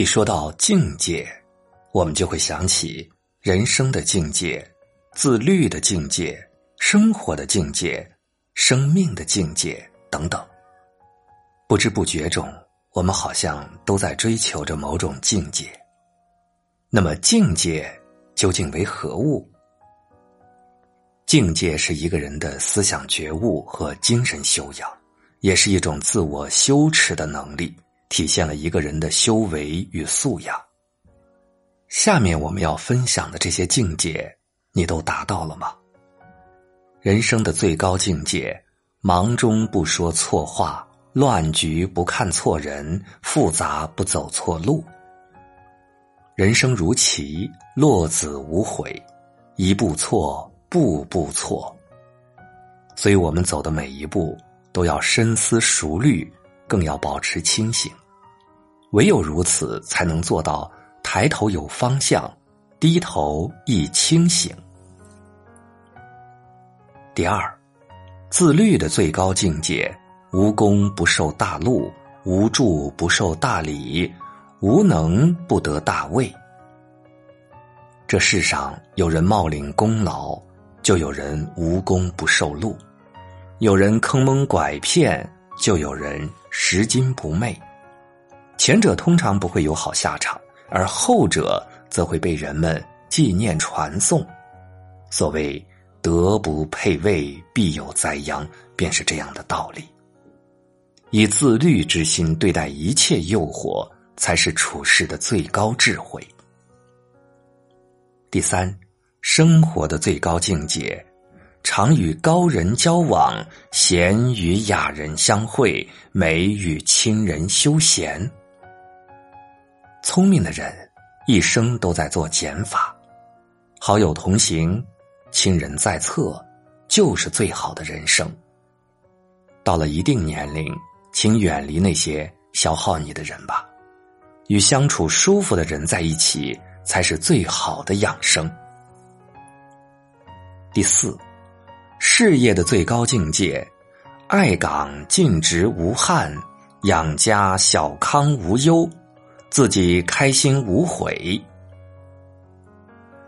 一说到境界，我们就会想起人生的境界、自律的境界、生活的境界、生命的境界等等。不知不觉中，我们好像都在追求着某种境界。那么，境界究竟为何物？境界是一个人的思想觉悟和精神修养，也是一种自我修持的能力。体现了一个人的修为与素养。下面我们要分享的这些境界，你都达到了吗？人生的最高境界：忙中不说错话，乱局不看错人，复杂不走错路。人生如棋，落子无悔，一步错，步步错。所以我们走的每一步都要深思熟虑，更要保持清醒。唯有如此，才能做到抬头有方向，低头易清醒。第二，自律的最高境界：无功不受大禄，无助不受大礼，无能不得大位。这世上有人冒领功劳，就有人无功不受禄；有人坑蒙拐骗，就有人拾金不昧。前者通常不会有好下场，而后者则会被人们纪念传颂。所谓“德不配位，必有灾殃”，便是这样的道理。以自律之心对待一切诱惑，才是处事的最高智慧。第三，生活的最高境界：常与高人交往，贤与雅人相会，美与亲人休闲。聪明的人一生都在做减法，好友同行，亲人在侧，就是最好的人生。到了一定年龄，请远离那些消耗你的人吧，与相处舒服的人在一起，才是最好的养生。第四，事业的最高境界：爱岗尽职无憾，养家小康无忧。自己开心无悔，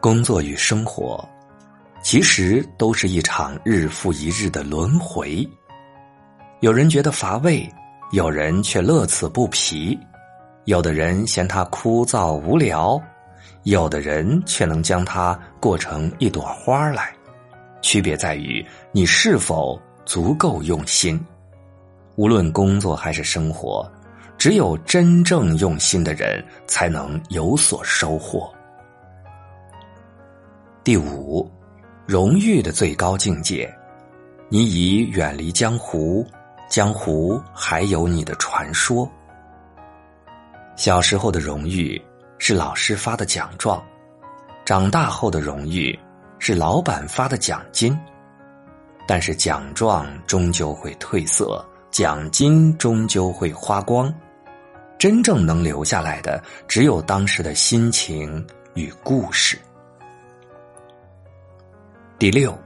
工作与生活其实都是一场日复一日的轮回。有人觉得乏味，有人却乐此不疲；有的人嫌它枯燥无聊，有的人却能将它过成一朵花来。区别在于你是否足够用心。无论工作还是生活。只有真正用心的人，才能有所收获。第五，荣誉的最高境界，你已远离江湖，江湖还有你的传说。小时候的荣誉是老师发的奖状，长大后的荣誉是老板发的奖金。但是奖状终究会褪色，奖金终究会花光。真正能留下来的，只有当时的心情与故事。第六，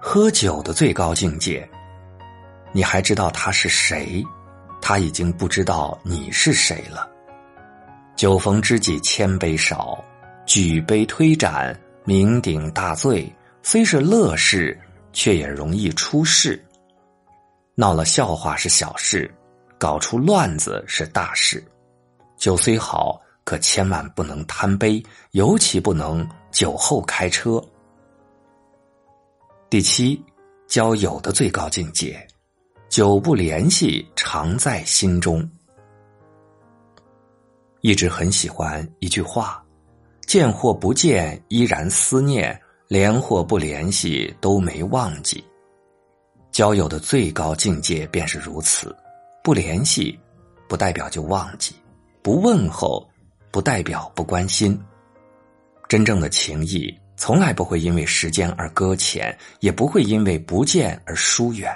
喝酒的最高境界，你还知道他是谁，他已经不知道你是谁了。酒逢知己千杯少，举杯推盏，酩酊大醉，虽是乐事，却也容易出事。闹了笑话是小事。搞出乱子是大事，酒虽好，可千万不能贪杯，尤其不能酒后开车。第七，交友的最高境界，久不联系，常在心中。一直很喜欢一句话：见或不见，依然思念；连或不联系，都没忘记。交友的最高境界便是如此。不联系，不代表就忘记；不问候，不代表不关心。真正的情谊，从来不会因为时间而搁浅，也不会因为不见而疏远。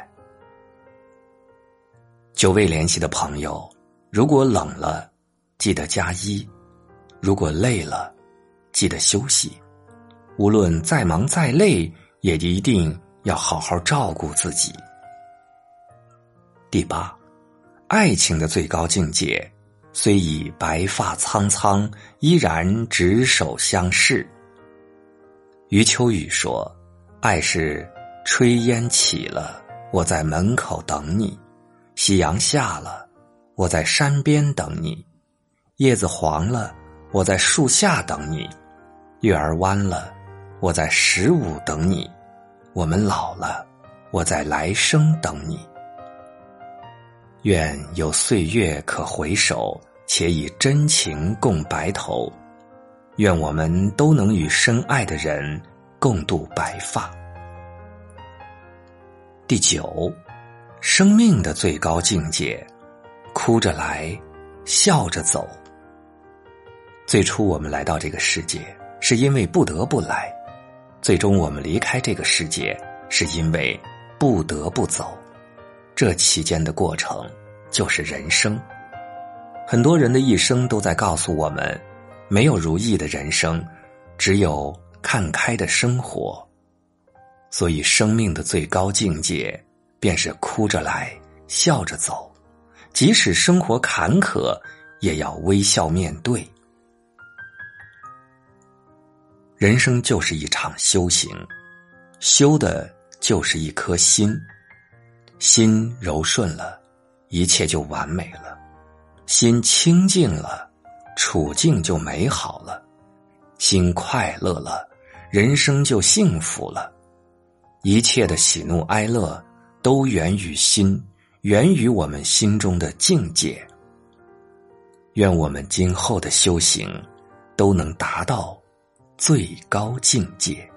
久未联系的朋友，如果冷了，记得加衣；如果累了，记得休息。无论再忙再累，也一定要好好照顾自己。第八。爱情的最高境界，虽已白发苍苍，依然执手相视。余秋雨说：“爱是炊烟起了，我在门口等你；夕阳下了，我在山边等你；叶子黄了，我在树下等你；月儿弯了，我在十五等你；我们老了，我在来生等你。愿有岁月可回首。”且以真情共白头，愿我们都能与深爱的人共度白发。第九，生命的最高境界，哭着来，笑着走。最初我们来到这个世界，是因为不得不来；最终我们离开这个世界，是因为不得不走。这期间的过程，就是人生。很多人的一生都在告诉我们，没有如意的人生，只有看开的生活。所以，生命的最高境界，便是哭着来，笑着走。即使生活坎坷，也要微笑面对。人生就是一场修行，修的就是一颗心。心柔顺了，一切就完美了。心清净了，处境就美好了；心快乐了，人生就幸福了。一切的喜怒哀乐，都源于心，源于我们心中的境界。愿我们今后的修行，都能达到最高境界。